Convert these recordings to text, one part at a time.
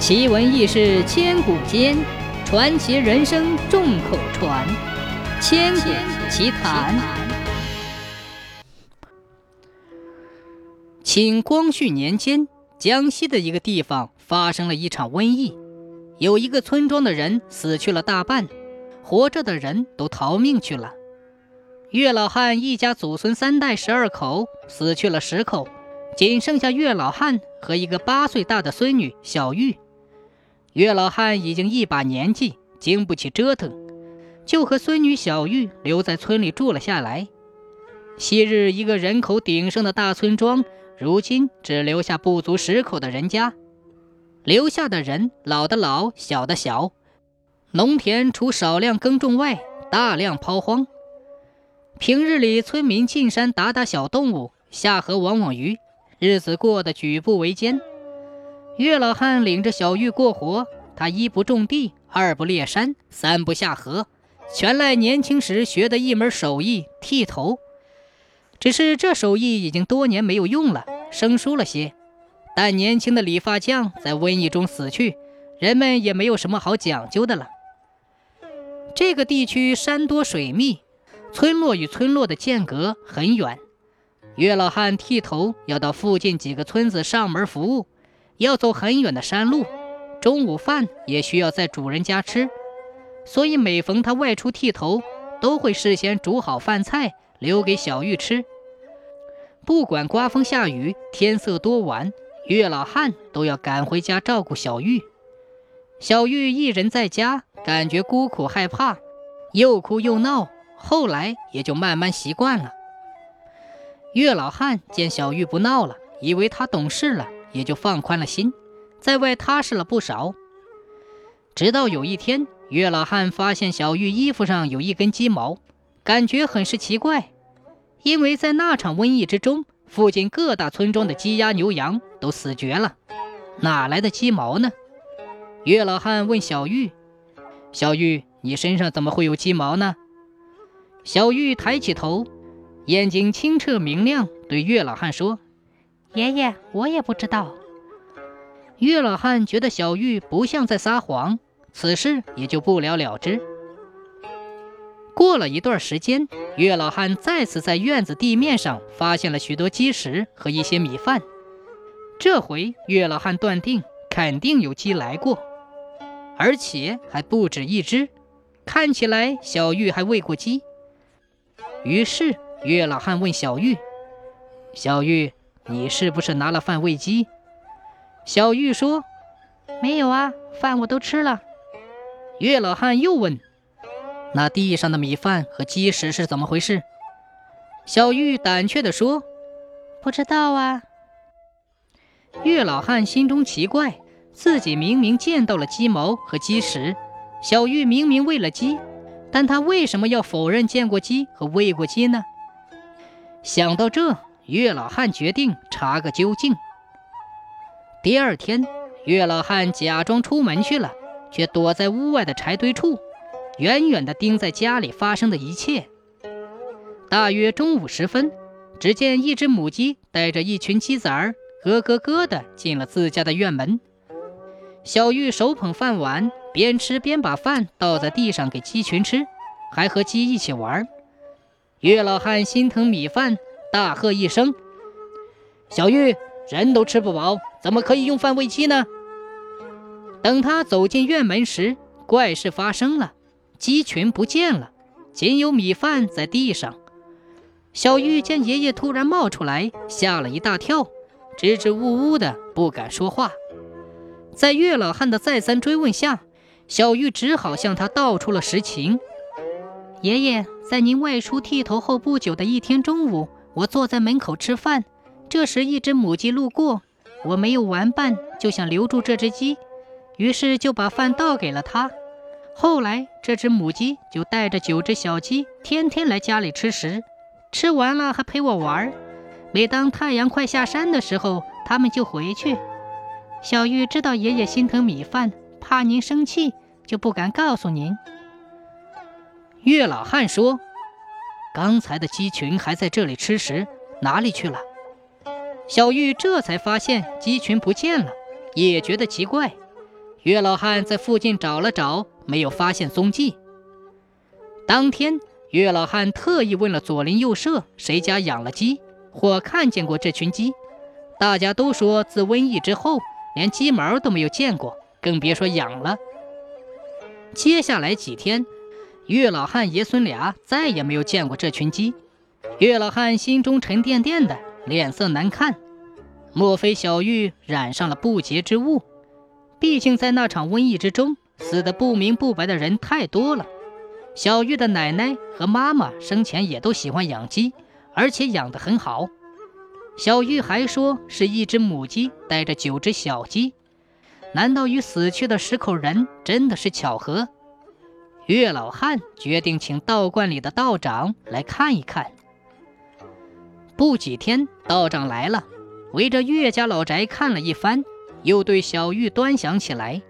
奇闻异事千古间，传奇人生众口传。千古奇谈。清光绪年间，江西的一个地方发生了一场瘟疫，有一个村庄的人死去了大半，活着的人都逃命去了。岳老汉一家祖孙三代十二口死去了十口，仅剩下岳老汉和一个八岁大的孙女小玉。岳老汉已经一把年纪，经不起折腾，就和孙女小玉留在村里住了下来。昔日一个人口鼎盛的大村庄，如今只留下不足十口的人家，留下的人老的老，小的小，农田除少量耕种外，大量抛荒。平日里，村民进山打打小动物，下河网网鱼，日子过得举步维艰。岳老汉领着小玉过活，他一不种地，二不猎山，三不下河，全赖年轻时学的一门手艺——剃头。只是这手艺已经多年没有用了，生疏了些。但年轻的理发匠在瘟疫中死去，人们也没有什么好讲究的了。这个地区山多水密，村落与村落的间隔很远。岳老汉剃头要到附近几个村子上门服务。要走很远的山路，中午饭也需要在主人家吃，所以每逢他外出剃头，都会事先煮好饭菜留给小玉吃。不管刮风下雨，天色多晚，岳老汉都要赶回家照顾小玉。小玉一人在家，感觉孤苦害怕，又哭又闹，后来也就慢慢习惯了。岳老汉见小玉不闹了，以为她懂事了。也就放宽了心，在外踏实了不少。直到有一天，岳老汉发现小玉衣服上有一根鸡毛，感觉很是奇怪，因为在那场瘟疫之中，附近各大村庄的鸡鸭牛羊都死绝了，哪来的鸡毛呢？岳老汉问小玉：“小玉，你身上怎么会有鸡毛呢？”小玉抬起头，眼睛清澈明亮，对岳老汉说。爷爷，我也不知道。岳老汉觉得小玉不像在撒谎，此事也就不了了之。过了一段时间，岳老汉再次在院子地面上发现了许多鸡食和一些米饭。这回岳老汉断定，肯定有鸡来过，而且还不止一只。看起来小玉还喂过鸡。于是岳老汉问小玉：“小玉。”你是不是拿了饭喂鸡？小玉说：“没有啊，饭我都吃了。”岳老汉又问：“那地上的米饭和鸡食是怎么回事？”小玉胆怯地说：“不知道啊。”岳老汉心中奇怪，自己明明见到了鸡毛和鸡食，小玉明明喂了鸡，但他为什么要否认见过鸡和喂过鸡呢？想到这。岳老汉决定查个究竟。第二天，岳老汉假装出门去了，却躲在屋外的柴堆处，远远地盯在家里发生的一切。大约中午时分，只见一只母鸡带着一群鸡崽儿咯咯咯地进了自家的院门。小玉手捧饭碗，边吃边把饭倒在地上给鸡群吃，还和鸡一起玩。岳老汉心疼米饭。大喝一声：“小玉，人都吃不饱，怎么可以用饭喂鸡呢？”等他走进院门时，怪事发生了，鸡群不见了，仅有米饭在地上。小玉见爷爷突然冒出来，吓了一大跳，支支吾吾的不敢说话。在岳老汉的再三追问下，小玉只好向他道出了实情：“爷爷，在您外出剃头后不久的一天中午。”我坐在门口吃饭，这时一只母鸡路过，我没有玩伴，就想留住这只鸡，于是就把饭倒给了它。后来这只母鸡就带着九只小鸡，天天来家里吃食，吃完了还陪我玩。每当太阳快下山的时候，它们就回去。小玉知道爷爷心疼米饭，怕您生气，就不敢告诉您。岳老汉说。刚才的鸡群还在这里吃食，哪里去了？小玉这才发现鸡群不见了，也觉得奇怪。岳老汉在附近找了找，没有发现踪迹。当天，岳老汉特意问了左邻右舍，谁家养了鸡或看见过这群鸡。大家都说，自瘟疫之后，连鸡毛都没有见过，更别说养了。接下来几天，岳老汉爷孙俩再也没有见过这群鸡。岳老汉心中沉甸甸的，脸色难看。莫非小玉染上了不洁之物？毕竟在那场瘟疫之中，死的不明不白的人太多了。小玉的奶奶和妈妈生前也都喜欢养鸡，而且养得很好。小玉还说是一只母鸡带着九只小鸡。难道与死去的十口人真的是巧合？岳老汉决定请道观里的道长来看一看。不几天，道长来了，围着岳家老宅看了一番，又对小玉端详起来，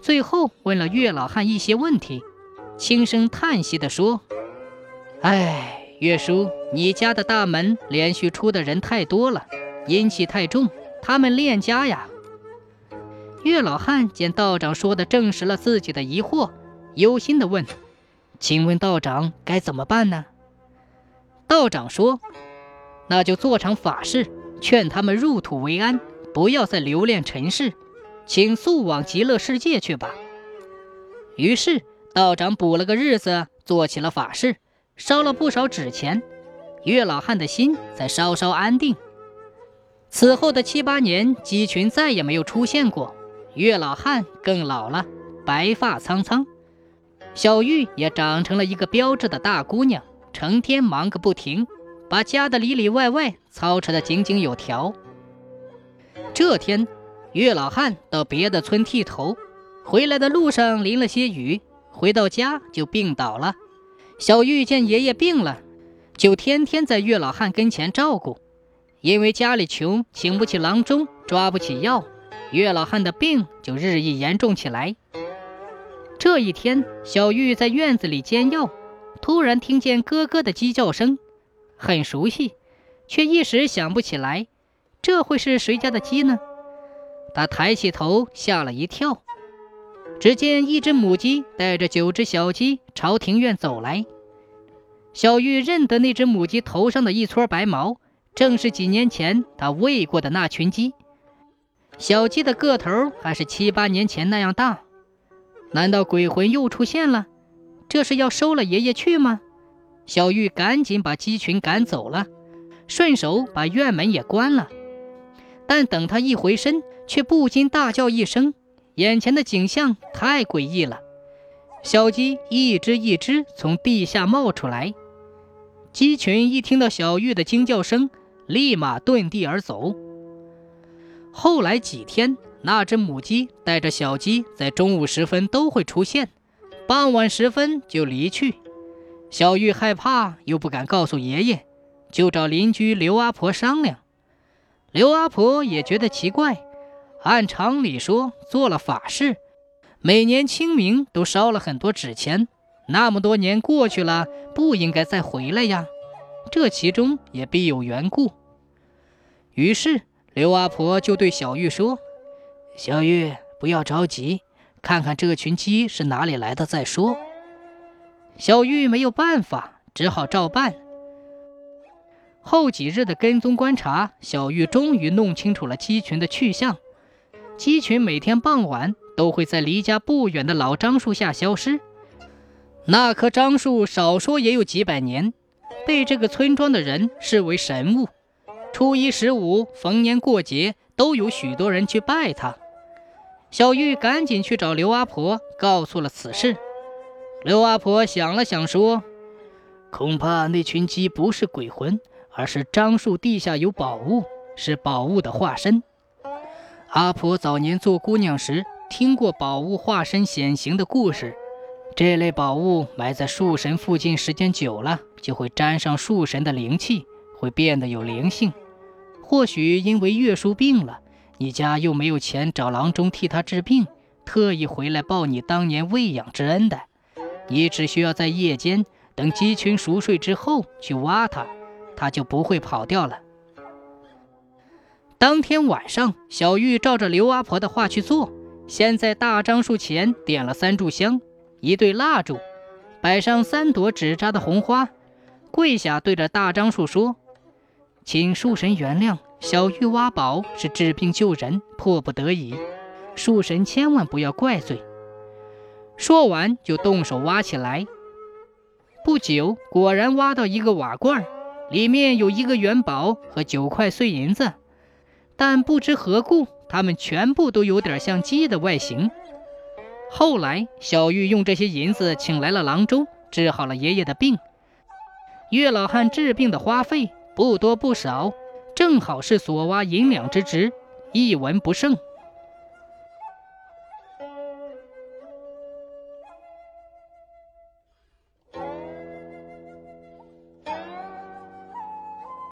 最后问了岳老汉一些问题，轻声叹息地说：“哎，岳叔，你家的大门连续出的人太多了，阴气太重，他们恋家呀。”岳老汉见道长说的证实了自己的疑惑，忧心地问：“请问道长该怎么办呢？”道长说：“那就做场法事，劝他们入土为安，不要再留恋尘世，请速往极乐世界去吧。”于是道长补了个日子，做起了法事，烧了不少纸钱，岳老汉的心才稍稍安定。此后的七八年，鸡群再也没有出现过。岳老汉更老了，白发苍苍。小玉也长成了一个标致的大姑娘，成天忙个不停，把家的里里外外操持得井井有条。这天，岳老汉到别的村剃头，回来的路上淋了些雨，回到家就病倒了。小玉见爷爷病了，就天天在岳老汉跟前照顾，因为家里穷，请不起郎中，抓不起药。岳老汉的病就日益严重起来。这一天，小玉在院子里煎药，突然听见咯咯的鸡叫声，很熟悉，却一时想不起来，这会是谁家的鸡呢？他抬起头，吓了一跳，只见一只母鸡带着九只小鸡朝庭院走来。小玉认得那只母鸡头上的一撮白毛，正是几年前他喂过的那群鸡。小鸡的个头还是七八年前那样大，难道鬼魂又出现了？这是要收了爷爷去吗？小玉赶紧把鸡群赶走了，顺手把院门也关了。但等他一回身，却不禁大叫一声，眼前的景象太诡异了。小鸡一只一只从地下冒出来，鸡群一听到小玉的惊叫声，立马遁地而走。后来几天，那只母鸡带着小鸡在中午时分都会出现，傍晚时分就离去。小玉害怕，又不敢告诉爷爷，就找邻居刘阿婆商量。刘阿婆也觉得奇怪，按常理说，做了法事，每年清明都烧了很多纸钱，那么多年过去了，不应该再回来呀，这其中也必有缘故。于是。刘阿婆就对小玉说：“小玉，不要着急，看看这群鸡是哪里来的再说。”小玉没有办法，只好照办。后几日的跟踪观察，小玉终于弄清楚了鸡群的去向。鸡群每天傍晚都会在离家不远的老樟树下消失。那棵樟树少说也有几百年，被这个村庄的人视为神物。初一十五，逢年过节，都有许多人去拜他。小玉赶紧去找刘阿婆，告诉了此事。刘阿婆想了想，说：“恐怕那群鸡不是鬼魂，而是樟树地下有宝物，是宝物的化身。阿婆早年做姑娘时，听过宝物化身显形的故事。这类宝物埋在树神附近时间久了，就会沾上树神的灵气，会变得有灵性。”或许因为岳叔病了，你家又没有钱找郎中替他治病，特意回来报你当年喂养之恩的。你只需要在夜间等鸡群熟睡之后去挖它，它就不会跑掉了。当天晚上，小玉照着刘阿婆的话去做，先在大樟树前点了三炷香，一对蜡烛，摆上三朵纸扎的红花，跪下对着大樟树说：“请树神原谅，小玉挖宝是治病救人，迫不得已，树神千万不要怪罪。”说完就动手挖起来。不久，果然挖到一个瓦罐，里面有一个元宝和九块碎银子，但不知何故。它们全部都有点像鸡的外形。后来，小玉用这些银子请来了郎中，治好了爷爷的病。岳老汉治病的花费不多不少，正好是索挖银两之值，一文不剩。